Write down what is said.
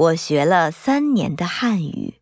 我学了三年的汉语。